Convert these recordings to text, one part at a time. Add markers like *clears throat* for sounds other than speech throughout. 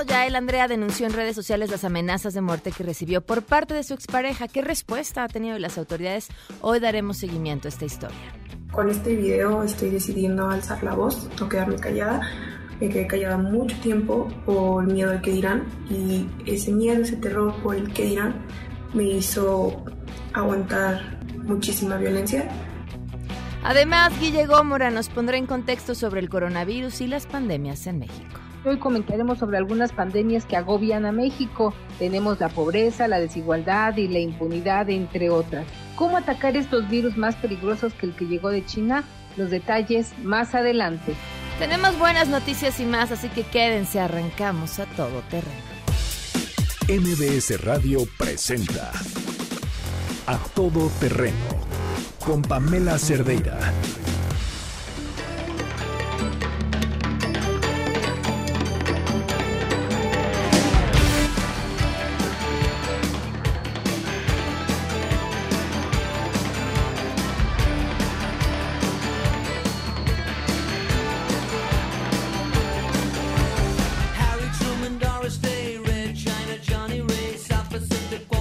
pasado ya el Andrea denunció en redes sociales las amenazas de muerte que recibió por parte de su expareja. ¿Qué respuesta ha tenido las autoridades? Hoy daremos seguimiento a esta historia. Con este video estoy decidiendo alzar la voz, no quedarme callada. Me quedé callada mucho tiempo por el miedo al que dirán y ese miedo, ese terror por el que dirán me hizo aguantar muchísima violencia. Además, Guille Gómora nos pondrá en contexto sobre el coronavirus y las pandemias en México. Hoy comentaremos sobre algunas pandemias que agobian a México. Tenemos la pobreza, la desigualdad y la impunidad, entre otras. ¿Cómo atacar estos virus más peligrosos que el que llegó de China? Los detalles más adelante. Tenemos buenas noticias y más, así que quédense, arrancamos a todo terreno. MBS Radio presenta A Todo Terreno con Pamela Cerdeira.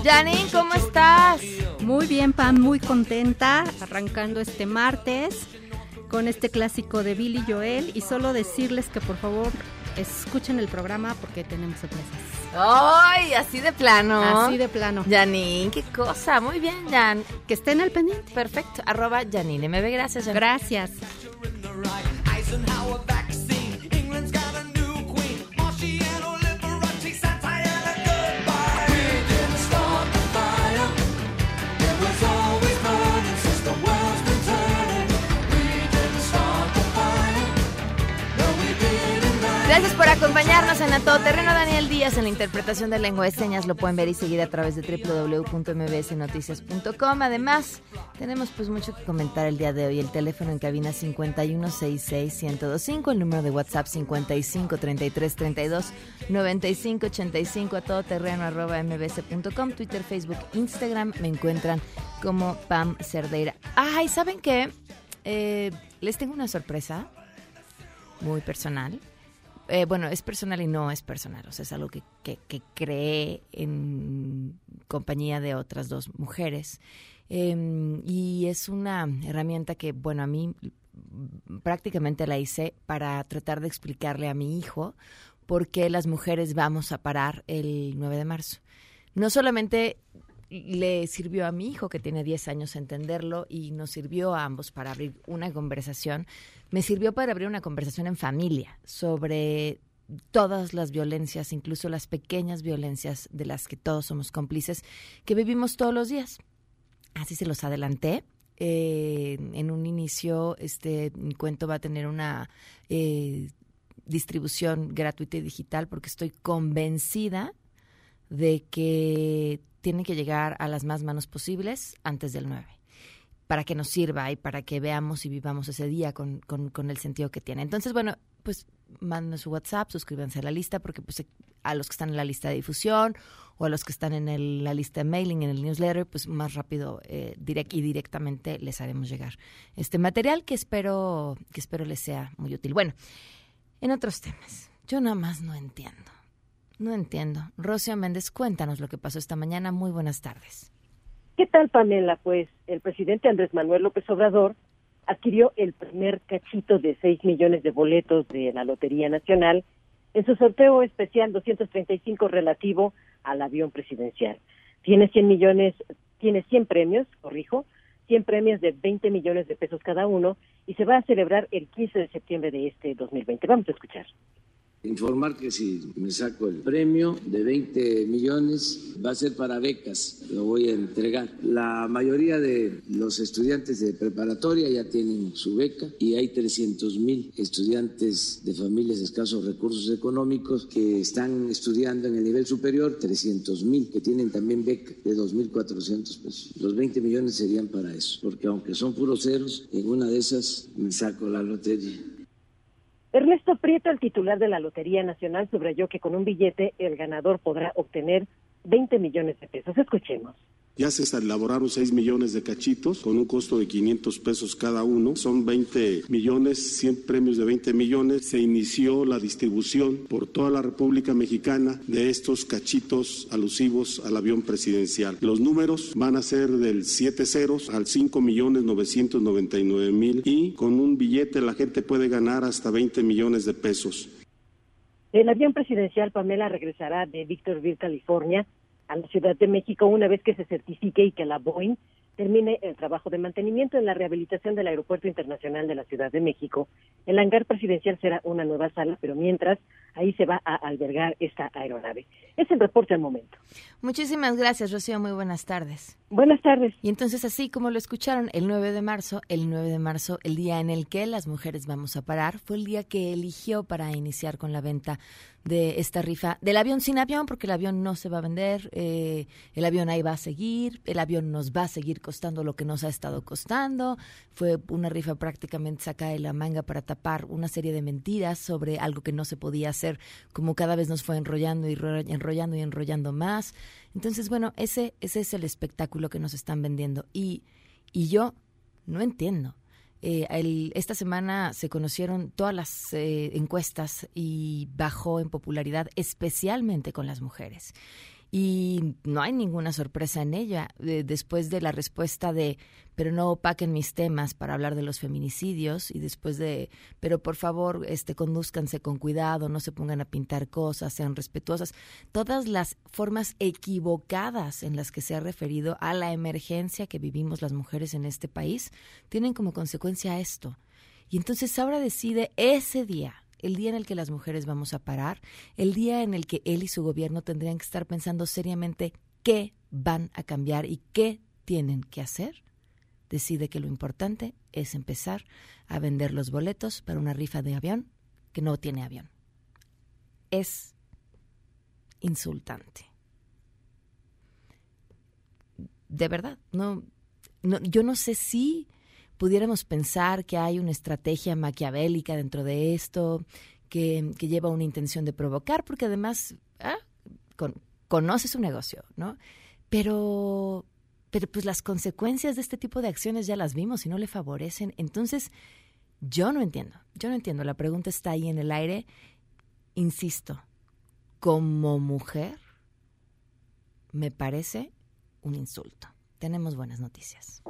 Janine, ¿cómo estás? Muy bien, Pam, muy contenta, arrancando este martes con este clásico de Billy Joel y solo decirles que por favor escuchen el programa porque tenemos sorpresas. ¡Ay! Así de plano. Así de plano. Janine, qué cosa. Muy bien, Jan. Que estén al pendiente. Perfecto. Arroba Janine MB. Gracias, Janine. Gracias. Por acompañarnos en A Todo Terreno. Daniel Díaz en la interpretación de lengua de señas lo pueden ver y seguir a través de www.mbsnoticias.com. Además, tenemos pues mucho que comentar el día de hoy. El teléfono en cabina 5166125, el número de WhatsApp 5533329585 a todo terreno arroba mbs.com, Twitter, Facebook, Instagram. Me encuentran como Pam Cerdeira. Ay, ¿saben qué? Eh, les tengo una sorpresa muy personal. Eh, bueno, es personal y no es personal, o sea, es algo que, que, que creé en compañía de otras dos mujeres. Eh, y es una herramienta que, bueno, a mí prácticamente la hice para tratar de explicarle a mi hijo por qué las mujeres vamos a parar el 9 de marzo. No solamente le sirvió a mi hijo, que tiene 10 años, entenderlo, y nos sirvió a ambos para abrir una conversación, me sirvió para abrir una conversación en familia sobre todas las violencias, incluso las pequeñas violencias de las que todos somos cómplices, que vivimos todos los días. Así se los adelanté. Eh, en un inicio, este cuento va a tener una eh, distribución gratuita y digital porque estoy convencida de que tiene que llegar a las más manos posibles antes del 9 para que nos sirva y para que veamos y vivamos ese día con, con, con el sentido que tiene. Entonces, bueno, pues manden su WhatsApp, suscríbanse a la lista, porque pues a los que están en la lista de difusión o a los que están en el, la lista de mailing, en el newsletter, pues más rápido eh, direct, y directamente les haremos llegar este material que espero, que espero les sea muy útil. Bueno, en otros temas, yo nada más no entiendo. No entiendo. Rocio Méndez, cuéntanos lo que pasó esta mañana. Muy buenas tardes. ¿Qué tal, Pamela? Pues el presidente Andrés Manuel López Obrador adquirió el primer cachito de 6 millones de boletos de la Lotería Nacional en su sorteo especial 235 relativo al avión presidencial. Tiene 100 millones, tiene 100 premios, corrijo, 100 premios de 20 millones de pesos cada uno y se va a celebrar el 15 de septiembre de este 2020. Vamos a escuchar. Informar que si me saco el premio de 20 millones va a ser para becas, lo voy a entregar. La mayoría de los estudiantes de preparatoria ya tienen su beca y hay 300 mil estudiantes de familias de escasos recursos económicos que están estudiando en el nivel superior, 300 mil que tienen también beca de 2.400 pesos. Los 20 millones serían para eso, porque aunque son puros ceros, en una de esas me saco la lotería. Ernesto Prieto, el titular de la Lotería Nacional, subrayó que con un billete el ganador podrá obtener 20 millones de pesos. Escuchemos. Ya se elaboraron 6 millones de cachitos con un costo de 500 pesos cada uno. Son 20 millones, 100 premios de 20 millones. Se inició la distribución por toda la República Mexicana de estos cachitos alusivos al avión presidencial. Los números van a ser del 7 ceros al 5 millones 999 mil y con un billete la gente puede ganar hasta 20 millones de pesos. El avión presidencial Pamela regresará de Victorville, California, a la Ciudad de México una vez que se certifique y que la Boeing termine el trabajo de mantenimiento en la rehabilitación del Aeropuerto Internacional de la Ciudad de México. El hangar presidencial será una nueva sala, pero mientras ahí se va a albergar esta aeronave. Es el reporte al momento. Muchísimas gracias, Rocío. Muy buenas tardes. Buenas tardes. Y entonces, así como lo escucharon, el 9 de marzo, el 9 de marzo, el día en el que las mujeres vamos a parar, fue el día que eligió para iniciar con la venta de esta rifa del avión sin avión, porque el avión no se va a vender, eh, el avión ahí va a seguir, el avión nos va a seguir costando lo que nos ha estado costando. Fue una rifa prácticamente sacada de la manga para tapar una serie de mentiras sobre algo que no se podía hacer, como cada vez nos fue enrollando y enrollando y enrollando más. Entonces, bueno, ese, ese es el espectáculo que nos están vendiendo. Y, y yo no entiendo. Eh, esta semana se conocieron todas las eh, encuestas y bajó en popularidad, especialmente con las mujeres y no hay ninguna sorpresa en ella. después de la respuesta de, pero no opaquen mis temas para hablar de los feminicidios y después de, pero por favor, este, conduzcanse con cuidado, no se pongan a pintar cosas, sean respetuosas. Todas las formas equivocadas en las que se ha referido a la emergencia que vivimos las mujeres en este país tienen como consecuencia esto. Y entonces ahora decide ese día el día en el que las mujeres vamos a parar, el día en el que él y su gobierno tendrían que estar pensando seriamente qué van a cambiar y qué tienen que hacer, decide que lo importante es empezar a vender los boletos para una rifa de avión que no tiene avión. Es insultante. De verdad, no, no yo no sé si pudiéramos pensar que hay una estrategia maquiavélica dentro de esto, que, lleva una intención de provocar, porque además ah, conoce su negocio, ¿no? Pero, pero pues las consecuencias de este tipo de acciones ya las vimos y no le favorecen. Entonces, yo no entiendo, yo no entiendo. La pregunta está ahí en el aire. Insisto, como mujer, me parece un insulto. Tenemos buenas noticias.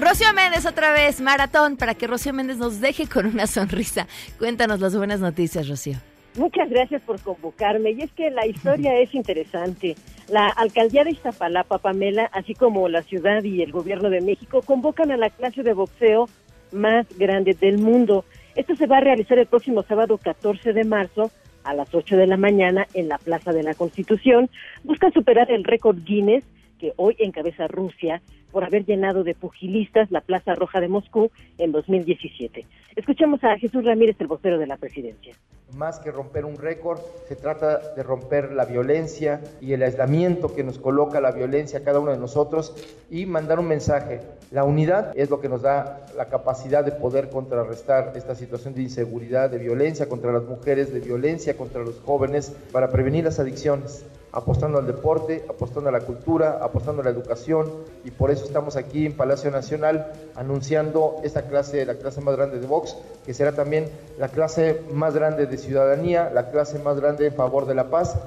Rocío Méndez otra vez, maratón, para que Rocío Méndez nos deje con una sonrisa. Cuéntanos las buenas noticias, Rocío. Muchas gracias por convocarme. Y es que la historia es interesante. La alcaldía de Iztapalapa, Pamela, así como la ciudad y el gobierno de México, convocan a la clase de boxeo más grande del mundo. Esto se va a realizar el próximo sábado 14 de marzo a las 8 de la mañana en la Plaza de la Constitución. Buscan superar el récord Guinness que hoy encabeza Rusia por haber llenado de pugilistas la Plaza Roja de Moscú en 2017. Escuchamos a Jesús Ramírez, el vocero de la presidencia. Más que romper un récord, se trata de romper la violencia y el aislamiento que nos coloca la violencia a cada uno de nosotros y mandar un mensaje. La unidad es lo que nos da la capacidad de poder contrarrestar esta situación de inseguridad, de violencia contra las mujeres, de violencia contra los jóvenes, para prevenir las adicciones apostando al deporte, apostando a la cultura, apostando a la educación y por eso estamos aquí en Palacio Nacional anunciando esta clase, la clase más grande de box, que será también la clase más grande de ciudadanía, la clase más grande en favor de la paz.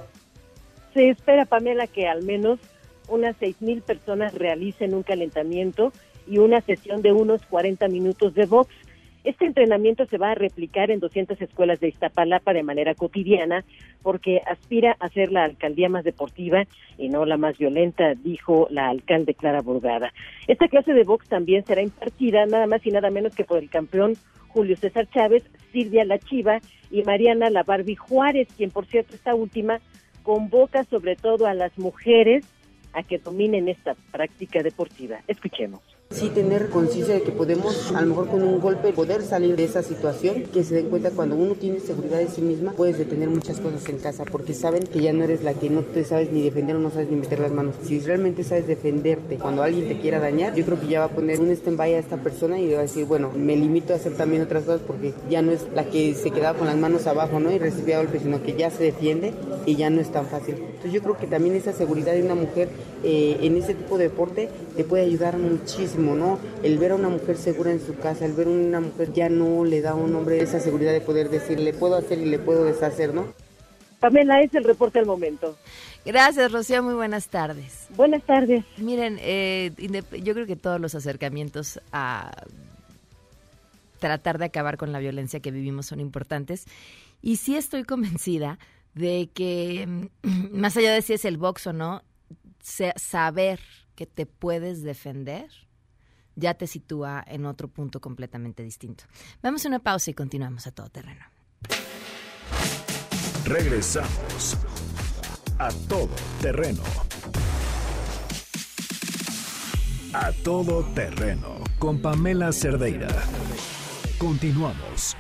Se espera, Pamela, que al menos unas 6.000 personas realicen un calentamiento y una sesión de unos 40 minutos de box. Este entrenamiento se va a replicar en 200 escuelas de Iztapalapa de manera cotidiana porque aspira a ser la alcaldía más deportiva y no la más violenta, dijo la alcalde Clara Burgada. Esta clase de box también será impartida nada más y nada menos que por el campeón Julio César Chávez, Silvia La Chiva y Mariana La Barbie Juárez, quien por cierto esta última convoca sobre todo a las mujeres a que dominen esta práctica deportiva. Escuchemos sí tener conciencia de que podemos, a lo mejor con un golpe, poder salir de esa situación, que se den cuenta cuando uno tiene seguridad de sí misma, puedes detener muchas cosas en casa, porque saben que ya no eres la que no te sabes ni defender o no sabes ni meter las manos. Si realmente sabes defenderte cuando alguien te quiera dañar, yo creo que ya va a poner un stand-by a esta persona y va a decir, bueno, me limito a hacer también otras cosas porque ya no es la que se quedaba con las manos abajo, ¿no? Y recibía golpes, sino que ya se defiende y ya no es tan fácil. Entonces yo creo que también esa seguridad de una mujer eh, en ese tipo de deporte te puede ayudar muchísimo, ¿no? El ver a una mujer segura en su casa, el ver a una mujer ya no le da a un hombre esa seguridad de poder decir, le puedo hacer y le puedo deshacer, ¿no? Pamela, es el reporte al momento. Gracias, Rocío. Muy buenas tardes. Buenas tardes. Miren, eh, yo creo que todos los acercamientos a tratar de acabar con la violencia que vivimos son importantes. Y sí estoy convencida de que, *clears throat* más allá de si es el box o no, saber que te puedes defender ya te sitúa en otro punto completamente distinto. Vamos a una pausa y continuamos a todo terreno. Regresamos a todo terreno. A todo terreno con Pamela Cerdeira. Continuamos.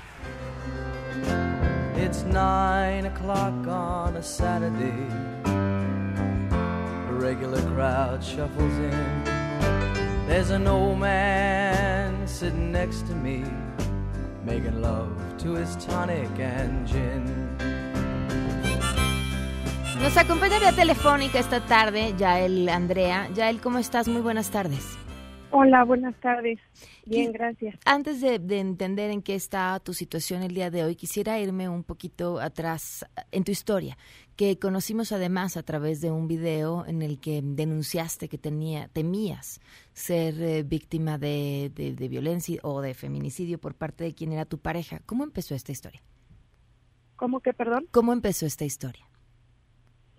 It's nine o'clock on a Saturday. A regular crowd shuffles in. There's an old man sitting next to me, making love to his tonic and gin. Nos acompaña vía telefónica esta tarde Yael Andrea. Yael, ¿cómo estás? Muy buenas tardes. Hola, buenas tardes. Bien, gracias. Antes de, entender en qué está tu situación el día de hoy, quisiera irme un poquito atrás en tu historia, que conocimos además a través de un video en el que denunciaste que tenía, temías ser eh, víctima de, de violencia o de feminicidio por parte de quien era tu pareja. ¿Cómo empezó esta historia? ¿Cómo que, perdón? ¿Cómo empezó esta historia?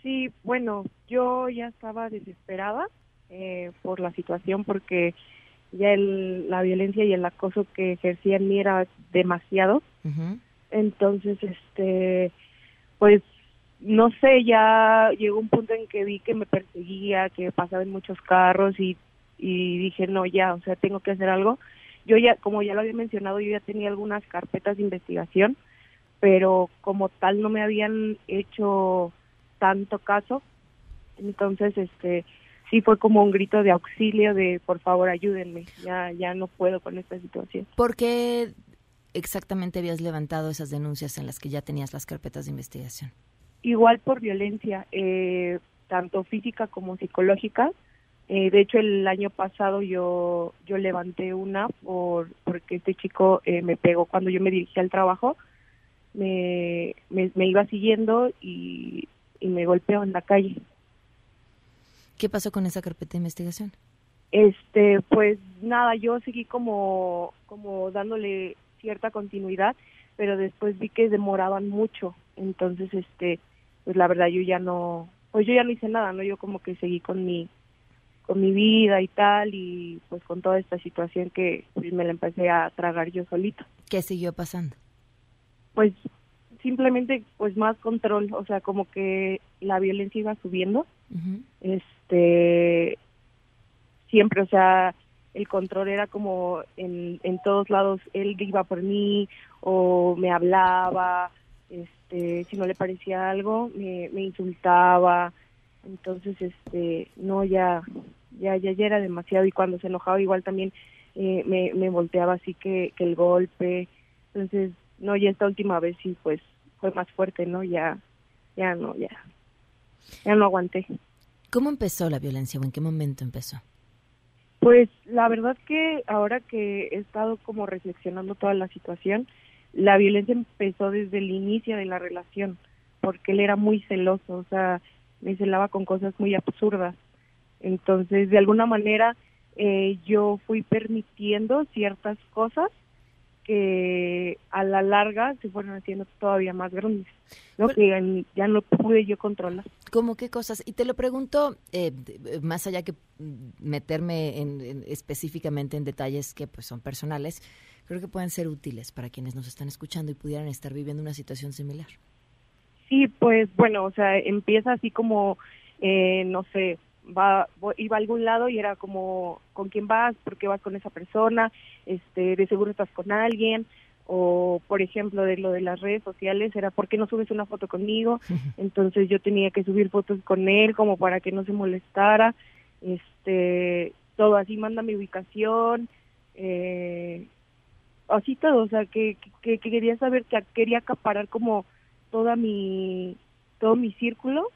Sí, bueno, yo ya estaba desesperada eh, por la situación porque ya el, la violencia y el acoso que ejercía en mí era demasiado. Entonces, este, pues, no sé, ya llegó un punto en que vi que me perseguía, que pasaba en muchos carros y, y dije, no, ya, o sea, tengo que hacer algo. Yo ya, como ya lo había mencionado, yo ya tenía algunas carpetas de investigación, pero como tal no me habían hecho tanto caso. Entonces, este, sí fue como un grito de auxilio de por favor ayúdenme, ya, ya no puedo con esta situación. ¿Por qué exactamente habías levantado esas denuncias en las que ya tenías las carpetas de investigación? Igual por violencia, eh, tanto física como psicológica. Eh, de hecho, el año pasado yo yo levanté una por porque este chico eh, me pegó cuando yo me dirigí al trabajo, me, me, me iba siguiendo y, y me golpeó en la calle. ¿Qué pasó con esa carpeta de investigación? Este, pues nada, yo seguí como, como dándole cierta continuidad, pero después vi que demoraban mucho, entonces, este, pues la verdad yo ya no, pues yo ya no hice nada, ¿no? Yo como que seguí con mi, con mi vida y tal, y pues con toda esta situación que pues, me la empecé a tragar yo solito. ¿Qué siguió pasando? Pues simplemente pues más control, o sea, como que la violencia iba subiendo. Este siempre, o sea, el control era como en, en todos lados, él iba por mí o me hablaba, este, si no le parecía algo, me, me insultaba, entonces, este, no, ya, ya, ya, ya era demasiado y cuando se enojaba igual también eh, me, me volteaba así que, que el golpe, entonces, no, ya esta última vez sí, pues, fue más fuerte, ¿no? Ya, ya no, ya, ya no aguanté. ¿Cómo empezó la violencia o en qué momento empezó? Pues la verdad que ahora que he estado como reflexionando toda la situación, la violencia empezó desde el inicio de la relación, porque él era muy celoso, o sea, me celaba con cosas muy absurdas. Entonces, de alguna manera, eh, yo fui permitiendo ciertas cosas que a la larga se fueron haciendo todavía más grandes, ¿no? que ya no pude yo controlar. ¿Cómo qué cosas? Y te lo pregunto, eh, más allá que meterme en, específicamente en detalles que pues son personales, creo que pueden ser útiles para quienes nos están escuchando y pudieran estar viviendo una situación similar. Sí, pues bueno, o sea, empieza así como, eh, no sé, va iba a algún lado y era como con quién vas, por qué vas con esa persona, este de seguro estás con alguien o por ejemplo de lo de las redes sociales era por qué no subes una foto conmigo, *laughs* entonces yo tenía que subir fotos con él como para que no se molestara, este todo así manda mi ubicación, eh, así todo, o sea que, que, que quería saber que quería acaparar como toda mi todo mi círculo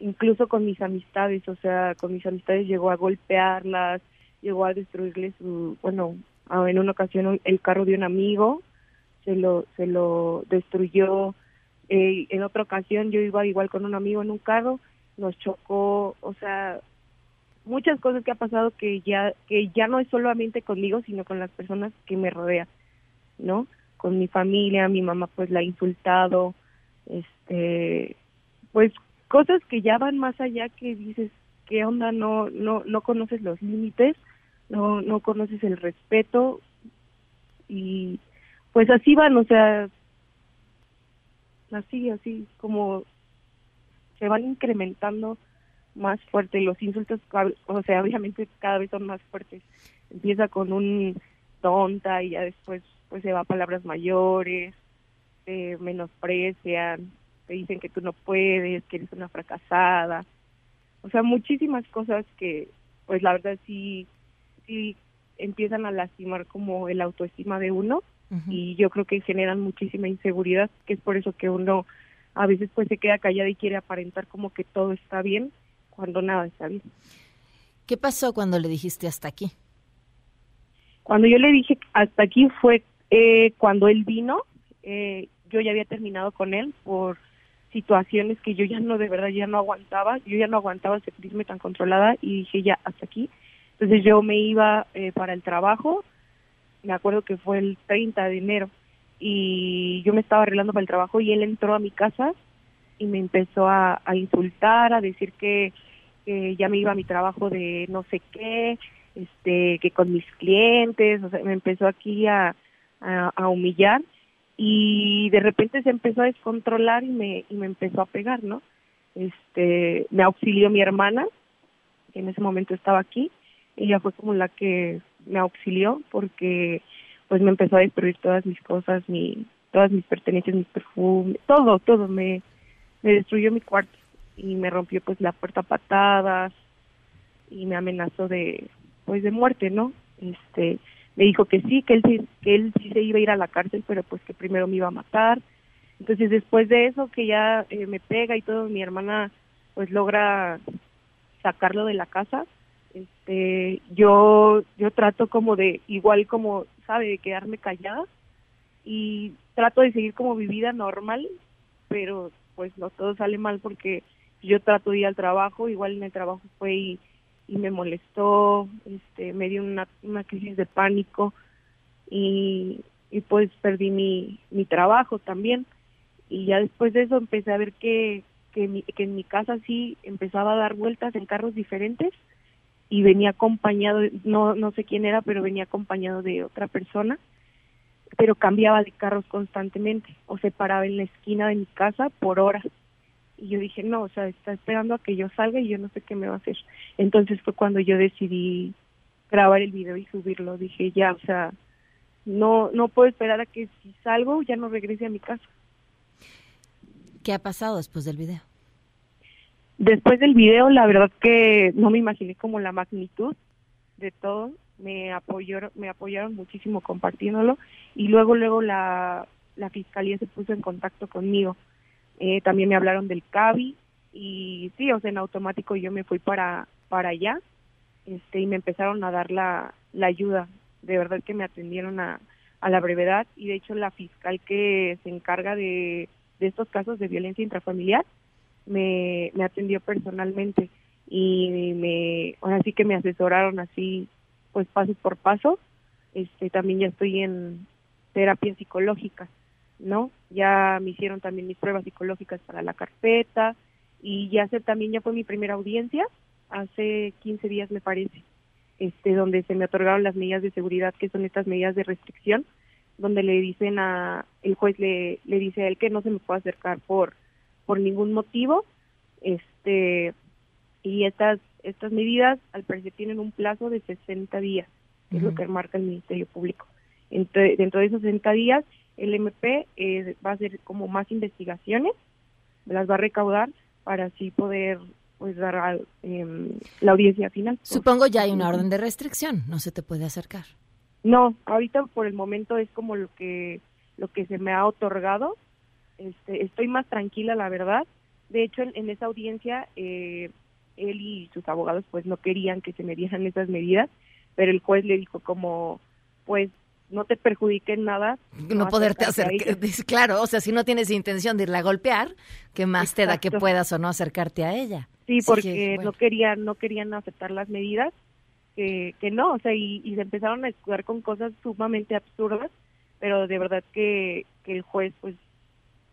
incluso con mis amistades, o sea, con mis amistades llegó a golpearlas, llegó a destruirles bueno, en una ocasión el carro de un amigo, se lo, se lo destruyó, eh, en otra ocasión yo iba igual con un amigo en un carro, nos chocó, o sea, muchas cosas que ha pasado que ya, que ya no es solamente conmigo, sino con las personas que me rodean, ¿no? Con mi familia, mi mamá pues la ha insultado, este, pues cosas que ya van más allá que dices qué onda no no no conoces los límites no no conoces el respeto. Y pues así van o sea así así como se van incrementando más fuerte. Los insultos o sea obviamente cada vez son más fuertes. Empieza con un tonta y ya después pues se va a palabras mayores se menosprecian te dicen que tú no puedes, que eres una fracasada. O sea, muchísimas cosas que, pues la verdad sí, sí empiezan a lastimar como el autoestima de uno y yo creo que generan muchísima inseguridad, que es por eso que uno a veces pues se queda callado y quiere aparentar como que todo está bien cuando nada está bien. ¿Qué pasó cuando le dijiste hasta aquí? Cuando yo le dije hasta aquí fue eh, cuando él vino, eh, yo ya había terminado con él por situaciones que yo ya no, de verdad, ya no aguantaba, yo ya no aguantaba sentirme tan controlada y dije ya, hasta aquí. Entonces yo me iba eh, para el trabajo, me acuerdo que fue el 30 de enero, y yo me estaba arreglando para el trabajo y él entró a mi casa y me empezó a, insultar, a decir que, ya me iba a mi trabajo de no sé qué, este, que con mis clientes, o sea, me empezó aquí a, a humillar y de repente se empezó a descontrolar y me, y me empezó a pegar, ¿no? Este, me auxilió mi hermana, que en ese momento estaba aquí, ella fue como la que me auxilió porque pues me empezó a destruir todas mis cosas, mi, todas mis pertenencias, mis perfumes, todo, todo, me, me destruyó mi cuarto y me rompió pues la puerta a patadas y me amenazó de pues de muerte, ¿no? Este, me dijo que sí, que él que él sí se iba a ir a la cárcel, pero pues que primero me iba a matar. Entonces después de eso, que ya eh, me pega y todo, mi hermana pues logra sacarlo de la casa. Este, yo yo trato como de igual como sabe de quedarme callada y trato de seguir como mi vida normal, pero pues no todo sale mal porque yo trato de ir al trabajo, igual en el trabajo fue y y me molestó, este, me dio una, una crisis de pánico y, y pues perdí mi, mi trabajo también. Y ya después de eso empecé a ver que, que, que en mi casa sí empezaba a dar vueltas en carros diferentes y venía acompañado, no, no sé quién era, pero venía acompañado de otra persona, pero cambiaba de carros constantemente o se paraba en la esquina de mi casa por horas y yo dije, no, o sea, está esperando a que yo salga y yo no sé qué me va a hacer. Entonces fue cuando yo decidí grabar el video y subirlo. Dije, ya, o sea, no, no puedo esperar a que si salgo ya no regrese a mi casa. ¿Qué ha pasado después del video? Después del video, la verdad que no me imaginé como la magnitud de todo. Me apoyaron, me apoyaron muchísimo compartiéndolo y luego, luego la, la fiscalía se puso en contacto conmigo eh, también me hablaron del CABI y sí, o sea, en automático yo me fui para, para allá este, y me empezaron a dar la, la ayuda. De verdad que me atendieron a, a la brevedad y de hecho la fiscal que se encarga de, de estos casos de violencia intrafamiliar me, me atendió personalmente y me ahora sí que me asesoraron así pues paso por paso este también ya estoy en terapias psicológicas, ¿no? Ya me hicieron también mis pruebas psicológicas para la carpeta y ya sé, también ya fue mi primera audiencia, hace 15 días me parece, este, donde se me otorgaron las medidas de seguridad, que son estas medidas de restricción, donde le dicen a, el juez le, le dice a él que no se me puede acercar por, por ningún motivo, este, y estas, estas medidas al parecer tienen un plazo de 60 días, que es lo que marca el Ministerio Público. Dentro de esos 60 días, el MP eh, va a hacer como más investigaciones, las va a recaudar para así poder pues dar em, la audiencia final. Supongo ya hay una orden de restricción, no se te puede acercar. No, ahorita por el momento es como lo que lo que se me ha otorgado. Este, estoy más tranquila, la verdad. De hecho, en, esa audiencia eh, él y sus abogados pues no querían que se me dieran *laughs* esas medidas, pero el juez le dijo como pues no te perjudiquen nada. No, poderte acercar, *laughs* claro, o sea, si no tienes intención de irla a golpear, ¿qué más te da que puedas o no acercarte a ella? Sí, porque no querían no querían aceptar las medidas, que, que no, o sea, y, se empezaron a escudar con cosas sumamente absurdas, pero de verdad que, que el juez pues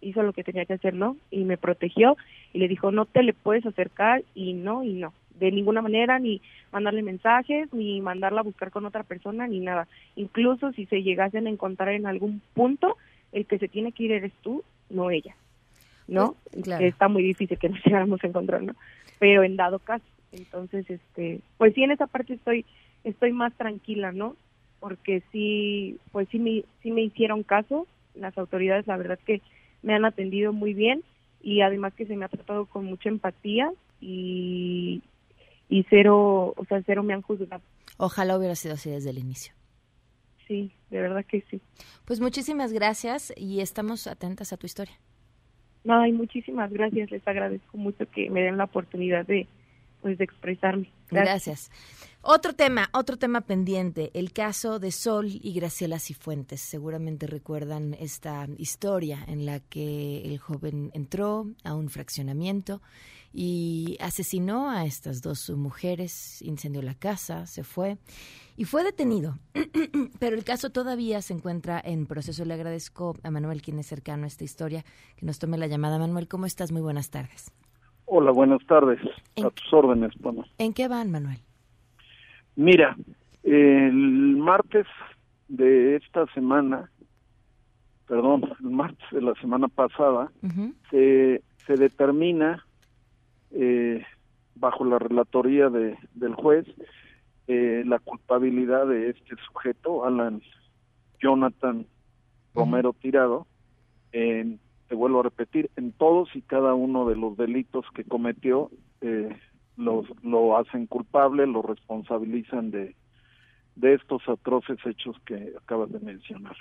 hizo lo que tenía que hacer, ¿no? Y me protegió y le dijo, no te le puedes acercar y no, y no de ninguna manera, ni mandarle mensajes, ni mandarla a buscar con otra persona, ni nada. Incluso si se llegasen a encontrar en algún punto, el que se tiene que ir eres tú, no ella. ¿No? Pues, está muy difícil que nos *laughs* llegáramos a encontrar, ¿no? Pero en dado caso, entonces, este, pues sí, en esa parte estoy, estoy más tranquila, ¿no? Porque sí, pues sí me, sí me hicieron caso, las autoridades, la verdad que me han atendido muy bien y además que se me ha tratado con mucha empatía y, y cero, o sea, cero me han juzgado. Ojalá hubiera sido así desde el inicio. Sí, de verdad que sí. Pues muchísimas gracias y estamos atentas a tu historia. Ay, muchísimas gracias, les agradezco mucho que me den la oportunidad de pues de expresarme. Gracias. Otro tema, otro tema pendiente, el caso de Sol y Graciela Cifuentes. Seguramente recuerdan esta historia en la que el joven entró a un fraccionamiento y asesinó a estas dos mujeres, incendió la casa, se fue y fue detenido. *clears throat* Pero el caso todavía se encuentra en proceso. Le agradezco a Manuel, quien es cercano a esta historia, que nos tome la llamada. Manuel, ¿cómo estás? Muy buenas tardes. Hola, buenas tardes. A tus órdenes, bueno. ¿En qué van, Manuel? Mira, el martes de esta semana, perdón, el martes de la semana pasada, se, se determina eh, bajo la relatoría de, del juez eh, la culpabilidad de este sujeto, Alan Jonathan Romero Tirado, en, te vuelvo a repetir, en todos y cada uno de los delitos que cometió, eh, los, lo hacen culpable, lo responsabilizan de, de estos atroces hechos que acabas de mencionar.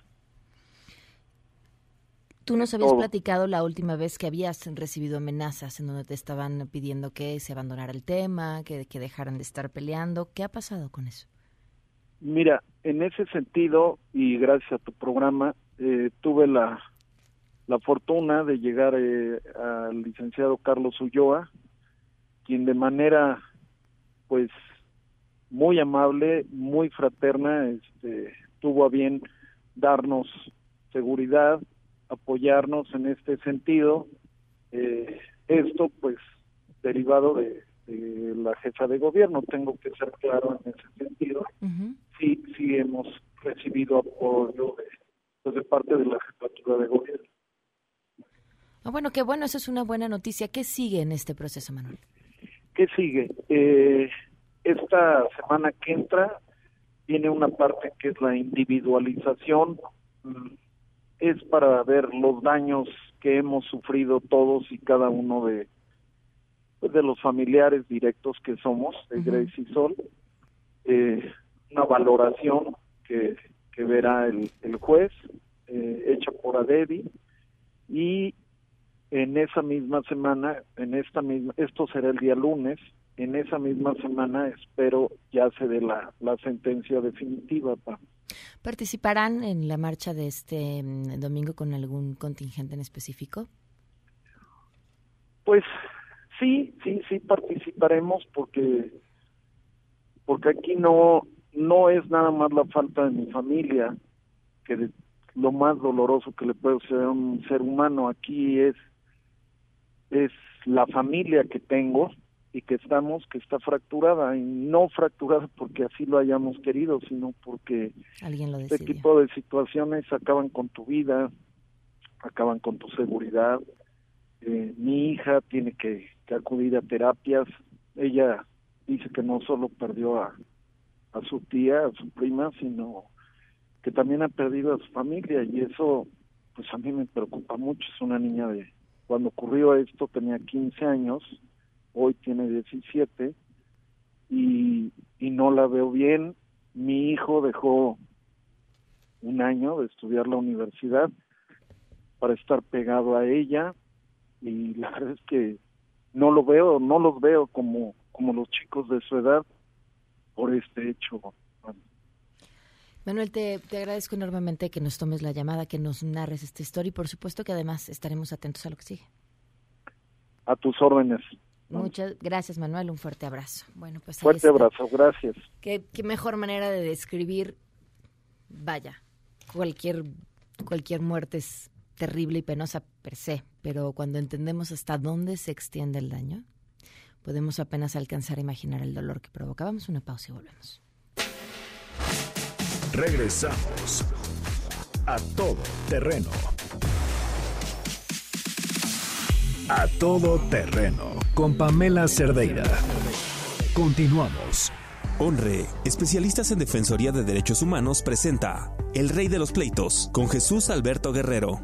Tú nos habías platicado la última vez que habías recibido amenazas en donde te estaban pidiendo que se abandonara el tema, que, que dejaran de estar peleando. ¿Qué ha pasado con eso? Mira, en ese sentido, y gracias a tu programa, eh, tuve la, la fortuna de llegar eh, al licenciado Carlos Ulloa, quien de manera, pues, muy amable, muy fraterna, este, tuvo a bien darnos seguridad, apoyarnos en este sentido. Eh, esto, pues, derivado de, la jefa de gobierno, tengo que ser claro en ese sentido. Sí, sí hemos recibido apoyo de, pues, de parte de la jefatura de gobierno. Ah, bueno, qué bueno, eso es una buena noticia. ¿Qué sigue en este proceso, Manuel? ¿Qué sigue? Eh, esta semana que entra tiene una parte que es la individualización mm, es para ver los daños que hemos sufrido todos y cada uno de pues, de los familiares directos que somos de Grace y Sol. Eh, una valoración que, que verá el, el juez eh, hecha por Adevi y en esa misma semana en esta misma esto será el día lunes en esa misma semana espero ya se dé la, la sentencia definitiva para ¿Participarán en la marcha de este mm, domingo con algún contingente en específico? Pues sí, sí, sí participaremos porque porque aquí no no es nada más la falta de mi familia que lo más doloroso que le puede ser a un ser humano aquí es es la familia que tengo y que estamos que está fracturada y no fracturada porque así lo hayamos querido sino porque Alguien lo este tipo de situaciones acaban con tu vida acaban con tu seguridad. Eh, mi hija tiene que, que acudir a terapias. Ella dice que no solo perdió a, a su tía a su prima sino que también ha perdido a su familia y eso pues a mí me preocupa mucho. Es una niña de cuando ocurrió esto tenía 15 años hoy tiene 17 y, y no la veo bien mi hijo dejó un año de estudiar la universidad para estar pegado a ella y la *laughs* verdad es que no lo veo, no los veo como, como los chicos de su edad por este hecho. Manuel, te, te agradezco enormemente que nos tomes la llamada, que nos narres esta historia y por supuesto que además estaremos atentos a lo que sigue. A tus órdenes. Muchas gracias, Manuel. Un fuerte abrazo. Bueno, pues Fuerte está. abrazo, gracias. ¿Qué, qué mejor manera de describir, vaya, cualquier, cualquier muerte es terrible y penosa per se, pero cuando entendemos hasta dónde se extiende el daño, podemos apenas alcanzar a imaginar el dolor que provoca. Vamos una pausa y volvemos. Regresamos a todo terreno. A todo terreno con Pamela Cerdeira. Continuamos. Honre, especialistas en Defensoría de Derechos Humanos, presenta El Rey de los Pleitos con Jesús Alberto Guerrero.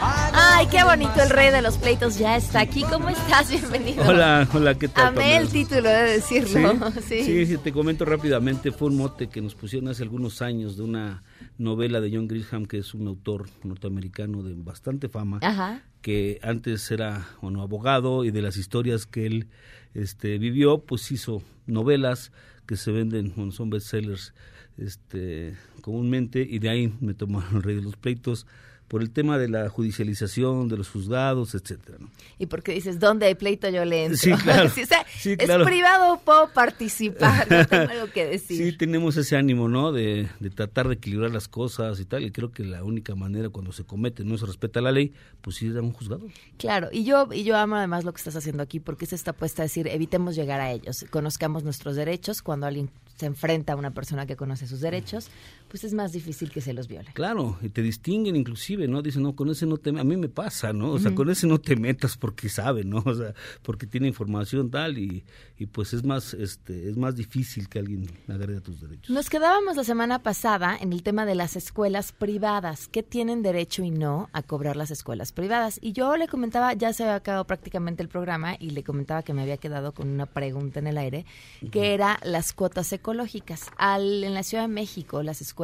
Ay, qué bonito el rey de los pleitos ya está aquí. ¿Cómo estás? *laughs* Bienvenido. Hola, hola, ¿qué tal? Amé el título de decirlo. *laughs* ¿Sí? Sí, sí, te comento rápidamente. Fue un mote que nos pusieron hace algunos años de una novela de John Grisham, que es un autor norteamericano de bastante fama, Ajá. que antes era bueno, abogado y de las historias que él este, vivió, pues hizo novelas que se venden, bueno, son bestsellers este, comúnmente, y de ahí me tomaron el rey de los pleitos por el tema de la judicialización, de los juzgados, etcétera. ¿no? Y porque dices, ¿dónde hay pleito yo le entro? Sí, claro. *laughs* Sí, o sea, Sí, es privado, puedo participar, no tengo algo que decir. Sí, tenemos ese ánimo, ¿no? De, de tratar de equilibrar las cosas y tal. Y creo que la única manera cuando se comete, no se respeta la ley, pues ir a un juzgado. Claro, y yo, y yo amo además lo que estás haciendo aquí, porque es esta apuesta a decir, evitemos llegar a ellos, conozcamos nuestros derechos, cuando alguien se enfrenta a una persona que conoce sus derechos, pues es más difícil que se los viole. Claro, y te distinguen inclusive, ¿no? Dicen, no, con ese no te... A mí me pasa, ¿no? O sea, con ese no te metas porque sabe, ¿no? *laughs* O sea, porque tiene información tal y, y pues es más, este, es más difícil que alguien agrede a tus derechos. Nos quedábamos la semana pasada en el tema de las escuelas privadas. ¿Qué tienen derecho y no a cobrar las escuelas privadas? Y yo le comentaba, ya se había acabado prácticamente el programa y le comentaba que me había quedado con una pregunta en el aire, que era las cuotas ecológicas. Al, en la Ciudad de México, las escuelas,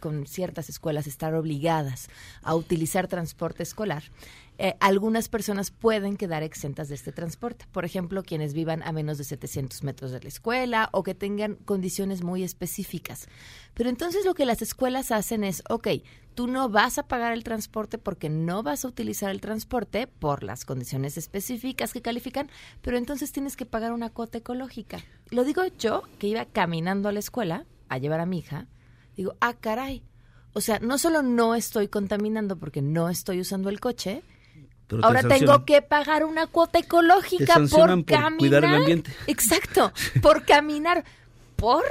con ciertas escuelas, estar obligadas a utilizar transporte escolar. eh, algunas personas pueden quedar exentas de este transporte. Por ejemplo, quienes vivan a menos de 700 metros de la escuela o que tengan condiciones muy específicas. Pero entonces lo que las escuelas hacen es, ok, tú no vas a pagar el transporte porque no vas a utilizar el transporte por las condiciones específicas que califican, pero entonces tienes que pagar una cuota ecológica. Lo digo yo, que iba caminando a la escuela a llevar a mi hija, digo, ah, caray. O sea, no solo no estoy contaminando porque no estoy usando el coche, Pero te ahora tengo que pagar una cuota ecológica Te por por caminar. cuidar el ambiente. Exacto, por *laughs* caminar. ¿Por?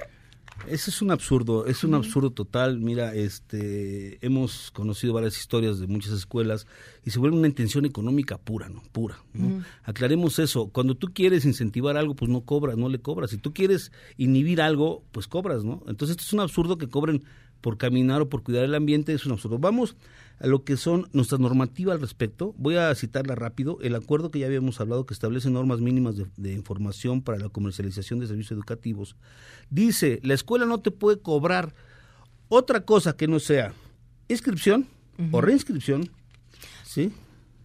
Eso es un absurdo, es un absurdo total. Mira, este, hemos conocido varias historias de muchas escuelas y se vuelve una intención económica pura, ¿no? Pura. ¿no? Aclaremos eso. Cuando tú quieres incentivar algo, pues no cobras, no le cobras. Si tú quieres inhibir algo, pues cobras, ¿no? Entonces esto es un absurdo que cobren por caminar o por cuidar el ambiente, es un absurdo. Vamos a lo que son nuestra normativa al respecto. Voy a citarla rápido. El acuerdo que ya habíamos hablado que establece normas mínimas de, de información para la comercialización de servicios educativos dice, la escuela no te puede cobrar otra cosa que no sea inscripción o reinscripción, ¿sí?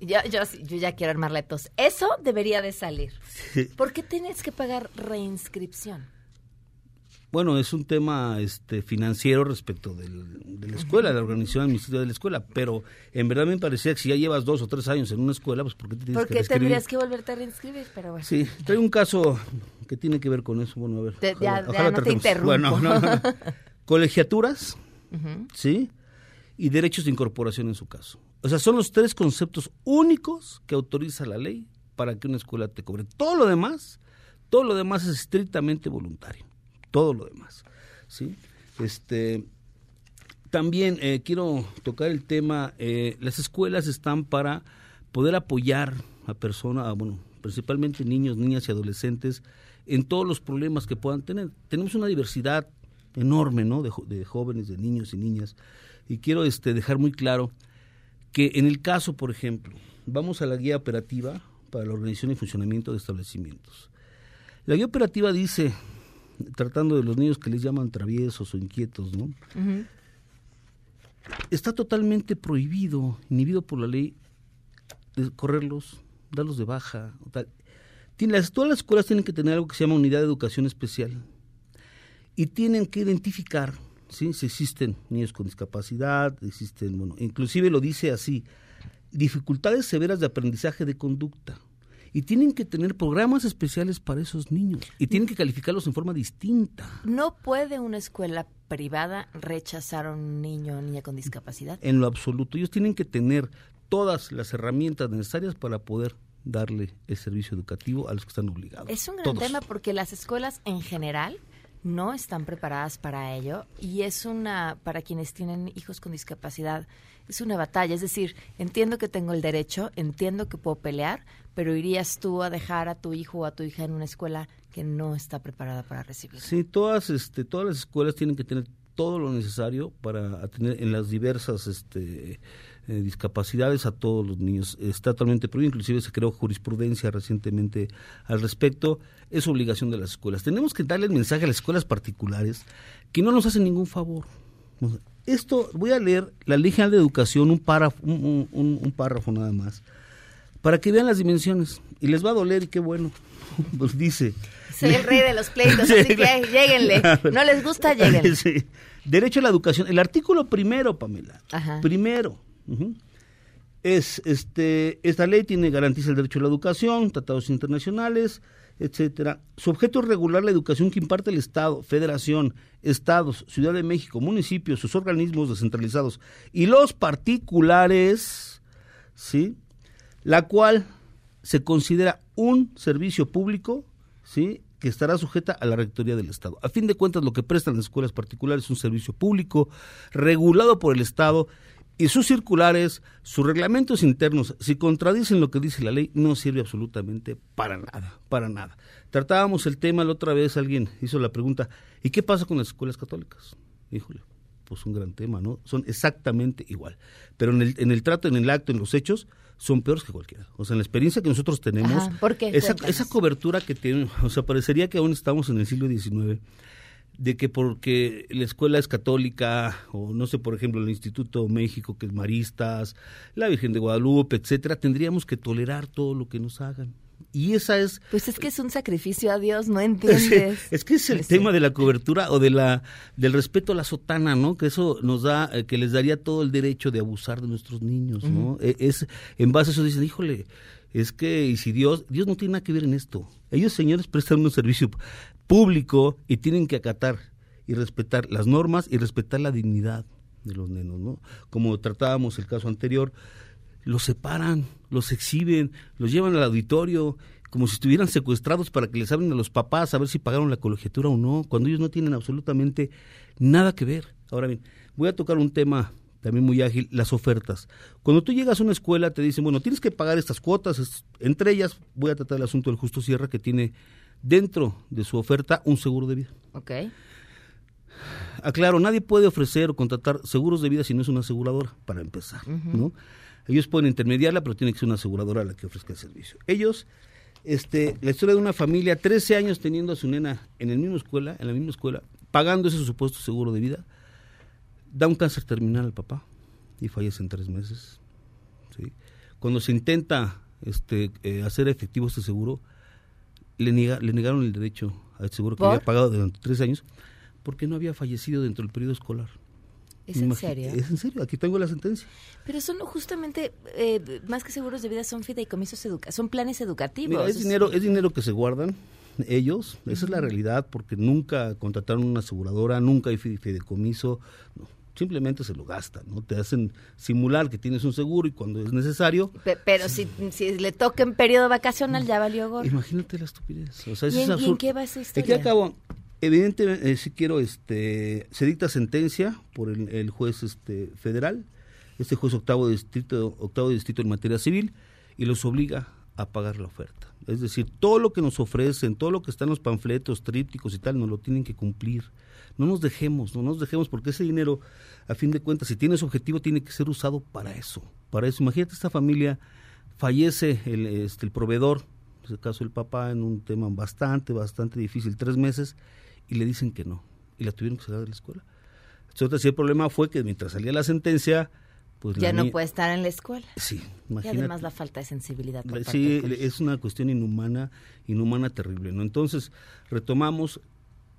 Yo, yo, yo ya quiero armarle tos. Eso debería de salir. ¿Por qué tienes que pagar reinscripción? Bueno, es un tema este, financiero respecto del- de la escuela, de la organización administrativa de la escuela, pero en verdad me parecía que si ya llevas dos o tres años en una escuela, pues ¿por qué te tienes ¿Por que tendrías que volverte a reinscribir? Pero bueno. Sí, traigo un caso que tiene que ver con eso. Bueno, a ver. Te- ya- ya no te interrumpo. Bueno, no, *laughs* colegiaturas. ¿sí? Y derechos de incorporación en su caso. O sea, son los tres conceptos únicos que autoriza la ley para que una escuela te cobre. Todo lo demás, todo lo demás es estrictamente voluntario. Todo lo demás, ¿sí? Este, también eh, quiero tocar el tema, eh, las escuelas están para poder apoyar a personas, bueno, principalmente niños, niñas y adolescentes en todos los problemas que puedan tener. Tenemos una diversidad enorme, ¿no? De, de jóvenes, de niños y niñas. Y quiero este, dejar muy claro que en el caso, por ejemplo, vamos a la guía operativa para la organización y funcionamiento de establecimientos. La guía operativa dice, tratando de los niños que les llaman traviesos o inquietos, ¿no? Está totalmente prohibido, inhibido por la ley, correrlos, darlos de baja. tal. Las- todas las escuelas tienen que tener algo que se llama unidad de educación especial y tienen que identificar ¿sí? si existen niños con discapacidad, existen, bueno, inclusive lo dice así, dificultades severas de aprendizaje de conducta. Y tienen que tener programas especiales para esos niños y tienen que calificarlos en forma distinta. ¿No puede una escuela privada rechazar a un niño o niña con discapacidad? en lo absoluto. Ellos tienen que tener todas las herramientas necesarias para poder darle el servicio educativo a los que están obligados. Es un gran Todos. tema porque las escuelas en general no están preparadas para ello y es una, para quienes tienen hijos con discapacidad, es una batalla. Es decir, entiendo que tengo el derecho, entiendo que puedo pelear, pero irías tú a dejar a tu hijo o a tu hija en una escuela que no está preparada para recibir. Sí, todas, este, todas las escuelas tienen que tener todo lo necesario para atender en las diversas este, eh, discapacidades a todos los niños. Está totalmente prohibido, inclusive se creó jurisprudencia recientemente al respecto. Es obligación de las escuelas. Tenemos que darle el mensaje a las escuelas particulares que no nos hacen ningún favor. Esto, voy a leer la Ley General de Educación, un párrafo, un, un- párrafo nada más, para que vean las dimensiones. Y les va a doler y qué bueno. *laughs* Pues dice, Soy el rey de los pleitos, Sí, así que lléguenle. *laughs* No les gusta, lléguenle. *laughs* Sí. Derecho a la educación. El artículo primero, Pamela. Ajá. Primero. Es, este, esta ley tiene, garantiza el derecho a la educación, tratados internacionales, etcétera. Su objeto es regular la educación que imparte el Estado, Federación, Estados, Ciudad de México, municipios, sus organismos descentralizados y los particulares, ¿sí? La cual se considera un servicio público, ¿sí? que estará sujeta a la Rectoría del Estado. A fin de cuentas, lo que prestan las escuelas particulares es un servicio público regulado por el Estado y sus circulares, sus reglamentos internos, si contradicen lo que dice la ley, no sirve absolutamente para nada, para nada. Tratábamos el tema la otra vez, alguien hizo la pregunta, ¿y qué pasa con las escuelas católicas? Híjole, pues un gran tema, ¿no? Son exactamente igual. Pero en el, en el trato, en el acto, en los hechos, son peores que cualquiera. O sea, en la experiencia que nosotros tenemos, Ajá, ¿por qué? esa, esa cobertura que tienen, o sea, parecería que aún estamos en el siglo XIX, de que porque la escuela es católica, o no sé, por ejemplo, el Instituto México, que es Maristas, la Virgen de Guadalupe, etcétera, tendríamos que tolerar todo lo que nos hagan. Y esa es Pues es que es un sacrificio a Dios, no *laughs* entiendes. es que es el tema de la cobertura o de la del respeto a la sotana, ¿no? Que eso nos da, eh, que les daría todo el derecho de abusar de nuestros niños, ¿no? Eh, Es en base a eso dicen, híjole, es que y si Dios, Dios no tiene nada que ver en esto. Ellos señores prestan un servicio público y tienen que acatar y respetar las normas y respetar la dignidad de los nenos, ¿no? Como tratábamos el caso anterior, los separan, los exhiben, los llevan al auditorio como si estuvieran secuestrados para que les hablen a los papás a ver si pagaron la colegiatura o no, cuando ellos no tienen absolutamente nada que ver. Ahora bien, voy a tocar un tema también muy ágil, las ofertas. Cuando tú llegas a una escuela te dicen, bueno, tienes que pagar estas cuotas, entre ellas voy a tratar el asunto del Justo Sierra que tiene dentro de su oferta un seguro de vida. Ok. Aclaro, nadie puede ofrecer o contratar seguros de vida si no es una aseguradora, para empezar. ¿no? Ellos pueden intermediarla, pero tiene que ser una aseguradora la que ofrezca el servicio. Ellos, este, la historia de una familia, 13 años teniendo a su nena en la misma escuela, en la misma escuela, pagando ese supuesto seguro de vida, da un cáncer terminal al papá y fallece en tres meses. ¿sí? Cuando se intenta este, eh, hacer efectivo este seguro, le, niega- le negaron el derecho al seguro que ¿Por? había pagado durante tres años porque no había fallecido dentro del periodo escolar. ¿Es en serio? Es en serio, aquí tengo la sentencia. Pero son justamente, eh, más que seguros de vida, son fideicomisos educativos. Mira, es Es- dinero, es dinero que se guardan, ellos, esa es la realidad, porque nunca contrataron una aseguradora, nunca hay fideicomiso, no, simplemente se lo gastan, ¿no? Te hacen simular que tienes un seguro y cuando es necesario... pero si, si le toca en periodo vacacional ya valió gorro. Imagínate la estupidez. O sea, ¿Y, es en, ¿y qué va esa historia? Aquí acabo, evidentemente, eh, si quiero, este, se dicta sentencia por el, el, juez este, federal, este juez octavo distrito, octavo distrito en materia civil, y los obliga a pagar la oferta. Es decir, todo lo que nos ofrecen, todo lo que está en los panfletos, trípticos y tal, nos lo tienen que cumplir. No nos dejemos, no nos dejemos, porque ese dinero, a fin de cuentas, si tiene su objetivo, tiene que ser usado para eso. Para eso, imagínate esta familia, fallece el, este, el proveedor, en este caso el papá, en un tema bastante, bastante difícil, tres meses, y le dicen que no, y la tuvieron que sacar de la escuela. Entonces, el problema fue que mientras salía la sentencia, pues ya no puede estar en la escuela. Sí, imagínate. Y además la falta de sensibilidad. Por sí, parte es una cuestión inhumana, inhumana terrible. ¿no? Entonces, retomamos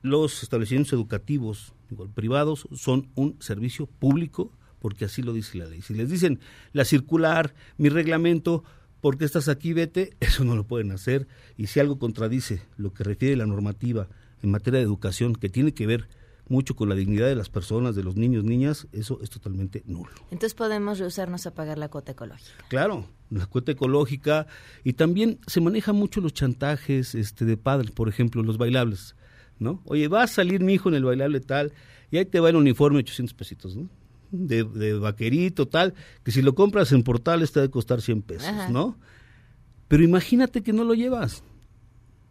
los establecimientos educativos privados son un servicio público porque así lo dice la ley. Si les dicen la circular, mi reglamento, ¿por qué estás aquí? Vete, *laughs* eso no lo pueden hacer. Y si algo contradice lo que refiere la normativa en materia de educación, que tiene que ver mucho con la dignidad de las personas, de los niños, niñas, eso es totalmente nulo. Entonces podemos rehusarnos a pagar la cuota ecológica. Claro, la cuota ecológica y también se manejan mucho los chantajes este, de padres, por ejemplo, los bailables, ¿no? Oye, va a salir mi hijo en el bailable tal y ahí te va el uniforme 800 pesitos, ¿no? De, de vaquerito tal, que si lo compras en portales te va a costar 100 pesos, Ajá. ¿no? Pero imagínate que no lo llevas.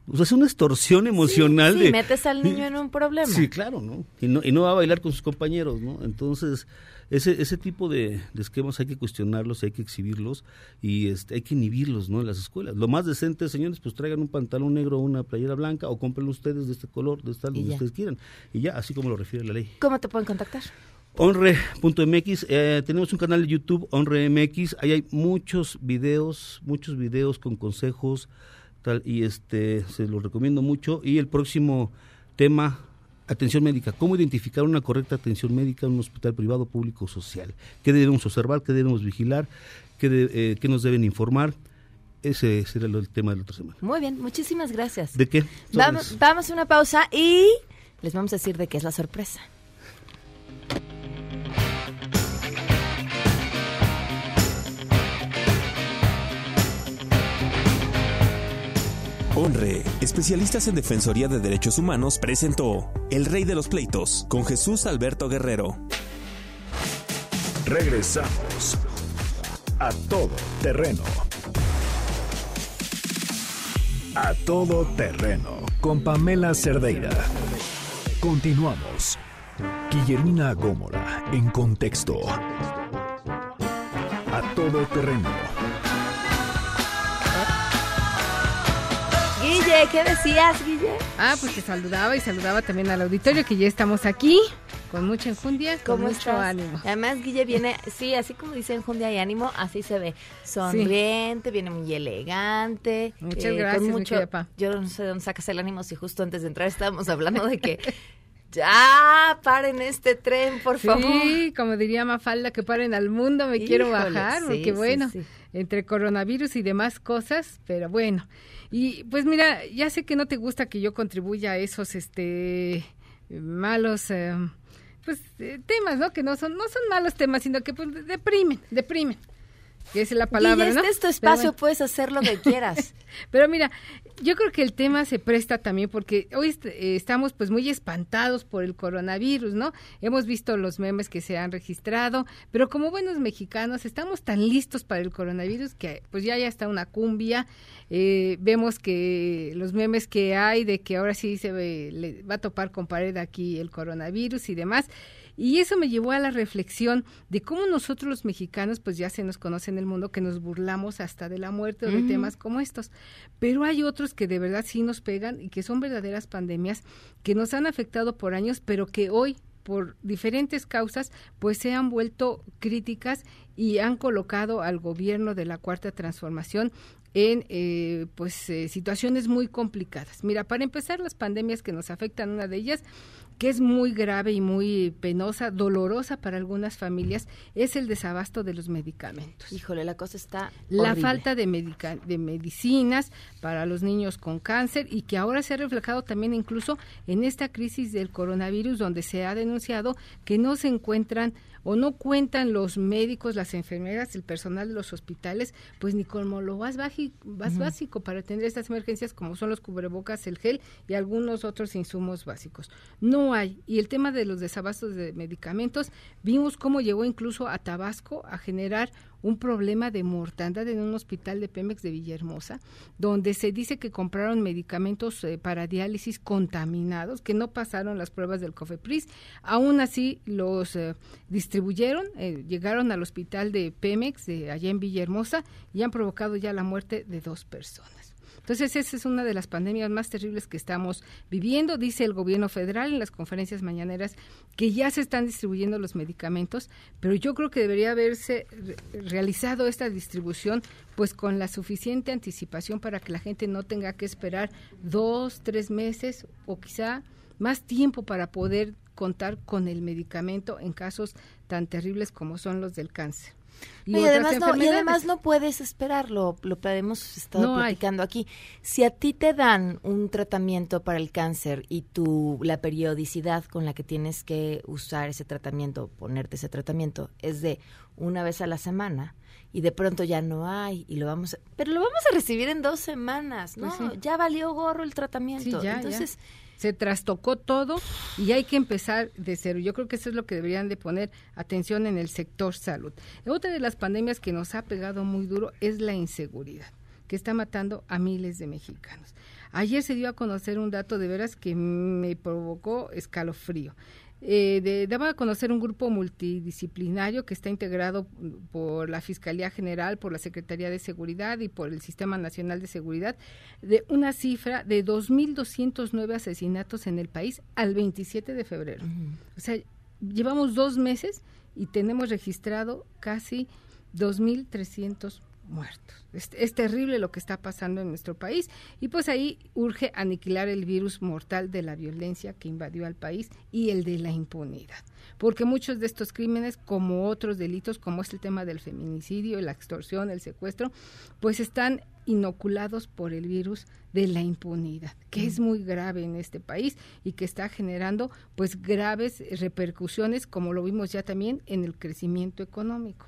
O sea, es una extorsión emocional sí, sí, de... metes al niño en un problema. Sí, claro, ¿no? Y, ¿no? y no va a bailar con sus compañeros, ¿no? Entonces, ese, ese tipo de, de esquemas hay que cuestionarlos, hay que exhibirlos y este, hay que inhibirlos, ¿no? En las escuelas. Lo más decente, señores, pues traigan un pantalón negro o una playera blanca o compren ustedes de este color, de esta, donde ustedes quieran. Y ya, así como lo refiere la ley. ¿Cómo te pueden contactar? Honre.mx, eh, tenemos un canal de YouTube, HonreMX, ahí hay muchos videos, muchos videos con consejos, tal, y este se los recomiendo mucho. Y el próximo tema, atención médica, cómo identificar una correcta atención médica en un hospital privado, público, social. ¿Qué debemos observar? ¿Qué debemos vigilar? ¿Qué, de, eh, qué nos deben informar? Ese será el tema de la otra semana. Muy bien, muchísimas gracias. ¿De qué? Vamos, vamos a una pausa y les vamos a decir de qué es la sorpresa. Honre, especialistas en Defensoría de Derechos Humanos, presentó El Rey de los Pleitos con Jesús Alberto Guerrero. Regresamos a todo terreno. A todo terreno con Pamela Cerdeira. Continuamos. Guillermina Gómora en contexto. A todo terreno. ¿Qué decías, Guille? Ah, pues te saludaba y saludaba también al auditorio que ya estamos aquí con mucha enjundia, con mucho estás? ánimo. Además, Guille viene, sí, así como dice enjundia y ánimo, así se ve. Sonriente, sí. viene muy elegante. Muchas eh, gracias, con mucho, Yo no sé de dónde sacas el ánimo si justo antes de entrar estábamos hablando de que *laughs* ya paren este tren, por favor. Sí, como diría Mafalda, que paren al mundo, me Híjole, quiero bajar, sí, porque bueno, sí, entre coronavirus y demás cosas, pero bueno. Y pues mira, ya sé que no te gusta que yo contribuya a esos este malos eh, pues eh, temas, ¿no? Que no son no son malos temas, sino que pues deprimen, deprimen. Que es la palabra, y este ¿no? es tu espacio, bueno. puedes hacer lo que quieras. *laughs* Pero mira, yo creo que el tema se presta también porque hoy est eh, estamos pues muy espantados por el coronavirus, ¿no? Hemos visto los memes que se han registrado, pero como buenos mexicanos estamos tan listos para el coronavirus que pues ya ya está una cumbia. Eh, vemos que los memes que hay de que ahora sí se ve, le va a topar con pared aquí el coronavirus y demás. Y eso me llevó a la reflexión de cómo nosotros los mexicanos, pues ya se nos conoce en el mundo que nos burlamos hasta de la muerte o de uh -huh. temas como estos. Pero hay otros que de verdad sí nos pegan y que son verdaderas pandemias que nos han afectado por años, pero que hoy por diferentes causas, pues se han vuelto críticas y han colocado al gobierno de la Cuarta Transformación en eh, pues eh, situaciones muy complicadas. Mira, para empezar, las pandemias que nos afectan, una de ellas que es muy grave y muy penosa, dolorosa para algunas familias, es el desabasto de los medicamentos. Híjole, la cosa está La horrible. falta de, medica- de medicinas para los niños con cáncer y que ahora se ha reflejado también incluso en esta crisis del coronavirus donde se ha denunciado que no se encuentran o no cuentan los médicos, las enfermeras, el personal de los hospitales, pues ni como lo más, más básico para atender estas emergencias como son los cubrebocas, el gel y algunos otros insumos básicos. No hay. Y el tema de los desabastos de medicamentos, vimos cómo llegó incluso a Tabasco a generar un problema de mortandad en un hospital de Pemex de Villahermosa, donde se dice que compraron medicamentos eh, para diálisis contaminados, que no pasaron las pruebas del COFEPRIS. Aún así, los eh, distribuyeron, eh, llegaron al hospital de Pemex de allá en Villahermosa y han provocado ya la muerte de dos personas. Entonces, esa es una de las pandemias más terribles que estamos viviendo, dice el gobierno federal en las conferencias mañaneras, que ya se están distribuyendo los medicamentos, pero yo creo que debería haberse re- realizado esta distribución pues con la suficiente anticipación para que la gente no tenga que esperar dos, tres meses o quizá más tiempo para poder contar con el medicamento en casos tan terribles como son los del cáncer. Y, además no, y además no puedes esperarlo, lo que hemos estado No hay. platicando aquí. Si a ti te dan un tratamiento para el cáncer y tu la periodicidad con la que tienes que usar ese tratamiento, ponerte ese tratamiento, es de una vez a la semana y de pronto ya no hay y lo vamos a, pero lo vamos a recibir en dos semanas, ¿no? Pues sí. Ya valió gorro el tratamiento. Sí, ya, ya. Se trastocó todo y hay que empezar de cero. Yo creo que eso es lo que deberían de poner atención en el sector salud. Otra de las pandemias que nos ha pegado muy duro es la inseguridad, que está matando a miles de mexicanos. Ayer se dio a conocer un dato de veras que me provocó escalofrío. Eh, de- daba a conocer un grupo multidisciplinario que está integrado por la Fiscalía General, por la Secretaría de Seguridad y por el Sistema Nacional de Seguridad, de una cifra de 2.209 asesinatos en el país al 27 de febrero. O sea, llevamos dos meses y tenemos registrado casi 2.300 muertos. Es, terrible lo que está pasando en nuestro país y pues ahí urge aniquilar el virus mortal de la violencia que invadió al país y el de la impunidad. Porque muchos de estos crímenes, como otros delitos, como es el tema del feminicidio, la extorsión, el secuestro, pues están inoculados por el virus de la impunidad, que es muy grave en este país y que está generando pues graves repercusiones, como lo vimos ya también en el crecimiento económico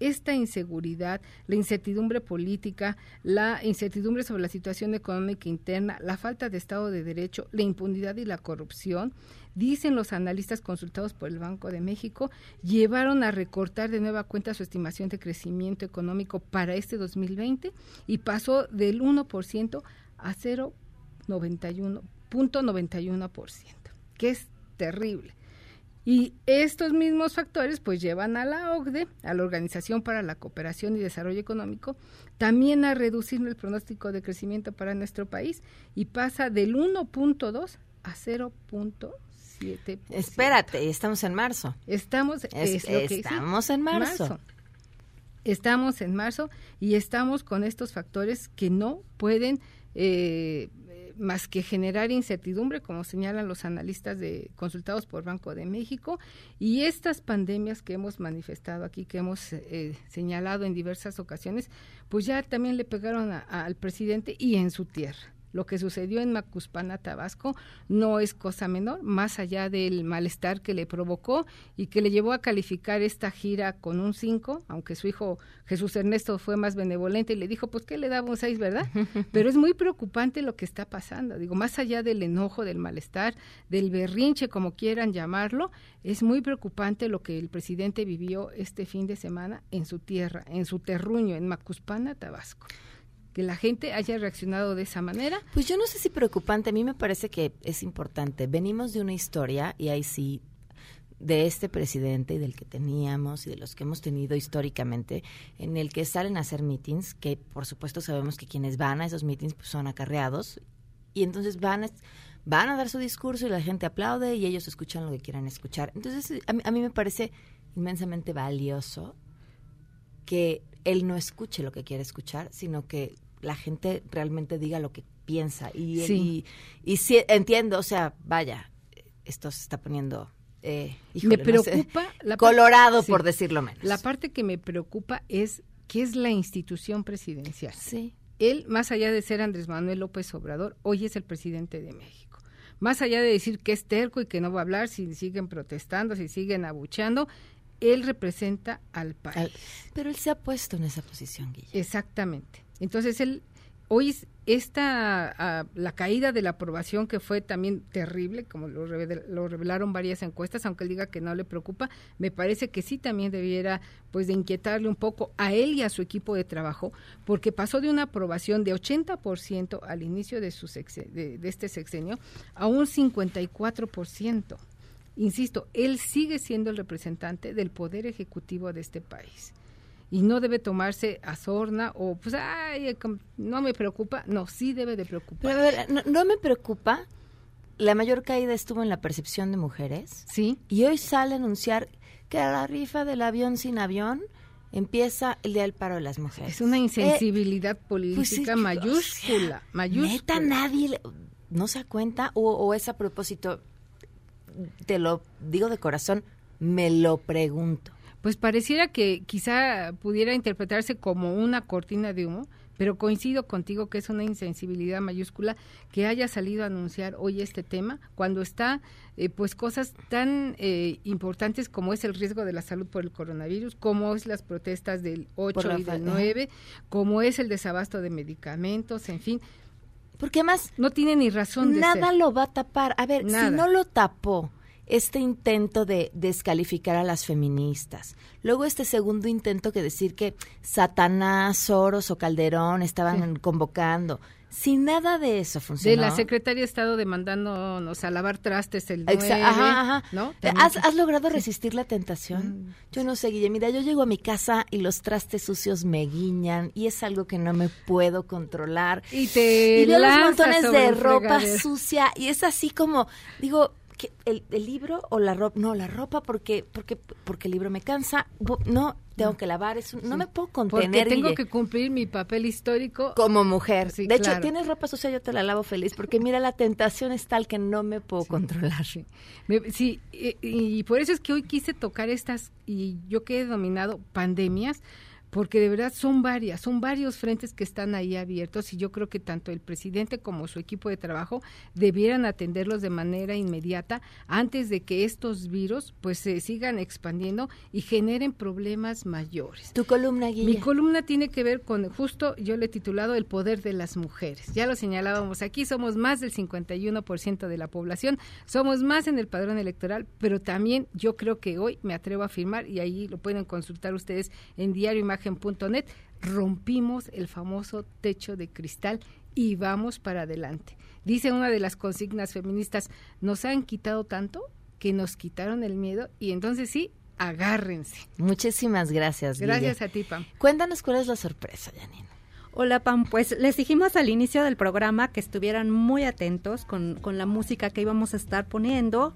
esta inseguridad, la incertidumbre política, la incertidumbre sobre la situación económica interna, la falta de Estado de Derecho, la impunidad y la corrupción, dicen los analistas consultados por el Banco de México, llevaron a recortar de nueva cuenta su estimación de crecimiento económico para este 2020 y pasó del 1% a 0.91%, que es terrible. Y estos mismos factores pues llevan a la OCDE, a la Organización para la Cooperación y Desarrollo Económico, también a reducir el pronóstico de crecimiento para nuestro país y pasa del 1.2 a 0.7. espérate, estamos en marzo. Estamos, Es- es estamos en marzo. Estamos en marzo y estamos con estos factores que no pueden eh, más que generar incertidumbre, como señalan los analistas de, consultados por Banco de México, y estas pandemias que hemos manifestado aquí, que hemos eh, señalado en diversas ocasiones, pues ya también le pegaron a- al presidente y en su tierra. Lo que sucedió en Macuspana, Tabasco, no es cosa menor, más allá del malestar que le provocó y que le llevó a calificar esta gira con un 5, aunque su hijo Jesús Ernesto fue más benevolente y le dijo, pues que le daba un 6, ¿verdad? *laughs* Pero es muy preocupante lo que está pasando. Digo, más allá del enojo, del malestar, del berrinche, como quieran llamarlo, es muy preocupante lo que el presidente vivió este fin de semana en su tierra, en su terruño, en Macuspana, Tabasco. Que la gente haya reaccionado de esa manera. Pues yo no sé si preocupante, a mí me parece que es importante. Venimos de una historia, y ahí sí, de este presidente y del que teníamos y de los que hemos tenido históricamente, en el que salen a hacer meetings, que por supuesto sabemos que quienes van a esos meetings pues, son acarreados, y entonces van a, van a dar su discurso y la gente aplaude y ellos escuchan lo que quieran escuchar. Entonces a a mí me parece inmensamente valioso que él no escuche lo que quiere escuchar, sino que la gente realmente diga lo que piensa. Y, Sí. y, y sí, entiendo, o sea, vaya, esto se está poniendo eh, me híjole, no sé, preocupa la colorado, sí. por decirlo menos. La parte que me preocupa es que es la institución presidencial. Sí. Él, más allá de ser Andrés Manuel López Obrador, hoy es el presidente de México. Más allá de decir que es terco y que no va a hablar si siguen protestando, si siguen abucheando, él representa al país. Pero él se ha puesto en esa posición, Guille. Exactamente. Entonces él hoy es- esta ah, la caída de la aprobación que fue también terrible, como lo, revel- lo revelaron varias encuestas, aunque él diga que no le preocupa, me parece que sí también debiera pues de inquietarle un poco a él y a su equipo de trabajo, porque pasó de una aprobación de 80% al inicio de su sexe- de, de este sexenio a un 54%. Insisto, él sigue siendo el representante del poder ejecutivo de este país y no debe tomarse a sorna o pues ay com- no me preocupa no sí debe de preocupar Pero a ver, no, no me preocupa. La mayor caída estuvo en la percepción de mujeres. Sí. Y hoy sale a anunciar que a la rifa del avión sin avión empieza el día del paro de las mujeres. es una insensibilidad pues política mayúscula mayúscula Neta, nadie no se da cuenta o, o es a propósito, te lo digo de corazón, me lo pregunto. Pues pareciera que quizá pudiera interpretarse como una cortina de humo pero coincido contigo que es una insensibilidad mayúscula que haya salido a anunciar hoy este tema cuando está eh, pues cosas tan eh, importantes como es el riesgo de la salud por el coronavirus, como es las protestas del 8 Por la y del ajá. 9, como es el desabasto de medicamentos, en fin. Porque más no tiene ni razón de Nada ser. lo va a tapar. A ver, Nada. si no lo tapó este intento de descalificar a las feministas, luego este segundo intento que decir que Satanás, Soros o Calderón estaban convocando, si nada de eso de funcionó. la secretaria de Estado demandándonos a lavar trastes el 9, Exa- ajá, ajá. ¿no? ¿Has, has logrado resistir la tentación? Yo no sé, Guille. Mira, yo llego a mi casa y los trastes sucios me guiñan y es algo que no me puedo controlar. Y te y veo los montones de ropa fregadero. sucia y es así como, digo, ¿qué, el, el libro o la ropa? No, la ropa porque porque porque el libro me cansa. No, tengo que lavar. Es un- no me puedo Porque contener. tengo Guille. que cumplir mi papel histórico como mujer. Sí, de hecho, tienes ropa sucia, yo te la lavo feliz, porque mira, la tentación es tal que no me puedo controlar. Me- sí, y, y por eso es que hoy quise tocar estas, y yo que he dominado pandemias, porque de verdad son varias, son varios frentes que están ahí abiertos y yo creo que tanto el presidente como su equipo de trabajo debieran atenderlos de manera inmediata antes de que estos virus pues se sigan expandiendo y generen problemas mayores. Tu columna, Guille. Mi columna tiene que ver con justo, yo le he titulado El poder de las mujeres. Ya lo señalábamos aquí, somos más del 51% de la población, somos más en el padrón electoral, pero también yo creo que hoy me atrevo a afirmar, y ahí lo pueden consultar ustedes en diarioimagen.net, rompimos el famoso techo de cristal y vamos para adelante. Dice una de las consignas feministas, nos han quitado tanto que nos quitaron el miedo y entonces sí, agárrense. Muchísimas gracias. Gracias a ti, Pam. Cuéntanos cuál es la sorpresa, Janine. Hola Pam, pues les dijimos al inicio del programa que estuvieran muy atentos con, con la música que íbamos a estar poniendo,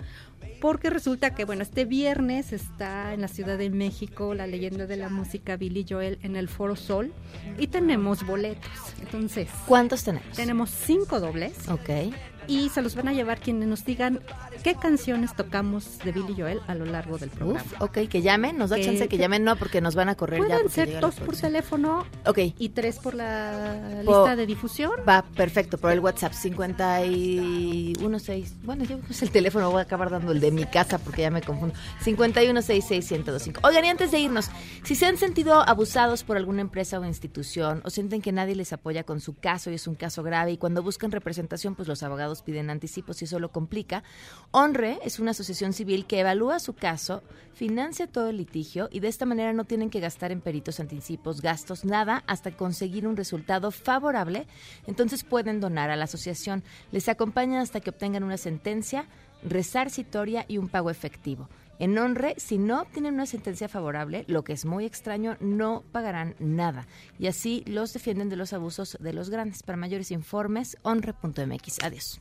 porque resulta que, bueno, este viernes está en la Ciudad de México la leyenda de la música Billy Joel en el Foro Sol y tenemos boletos. Entonces, ¿Cuántos tenemos? tenemos cinco dobles Ok. Y se los van a llevar quienes nos digan qué canciones tocamos de Billy Joel a lo largo del programa. Uf, ok, que llamen, nos da Que- chance que que- llamen, no, porque nos van a correr ya. Pueden ser dos por teléfono Ok. y tres por la Po- lista de difusión. Va, perfecto, por el WhatsApp 516. Bueno, yo pues el teléfono voy a acabar dando el de mi casa porque ya me confundo. 5166125. Oigan, y antes de irnos, si se han sentido abusados por alguna empresa o institución o sienten que nadie les apoya con su caso y es un caso grave y cuando buscan representación, pues los abogados piden anticipos y eso lo complica, Honre es una asociación civil que evalúa su caso, financia todo el litigio y de esta manera no tienen que gastar en peritos, anticipos, gastos, nada hasta conseguir un resultado favorable. Entonces pueden donar a la asociación. Les acompañan hasta que obtengan una sentencia, resarcitoria y un pago efectivo. En Honre, si no obtienen una sentencia favorable, lo que es muy extraño, no pagarán nada. Y así los defienden de los abusos de los grandes. Para mayores informes, honre.mx. Adiós.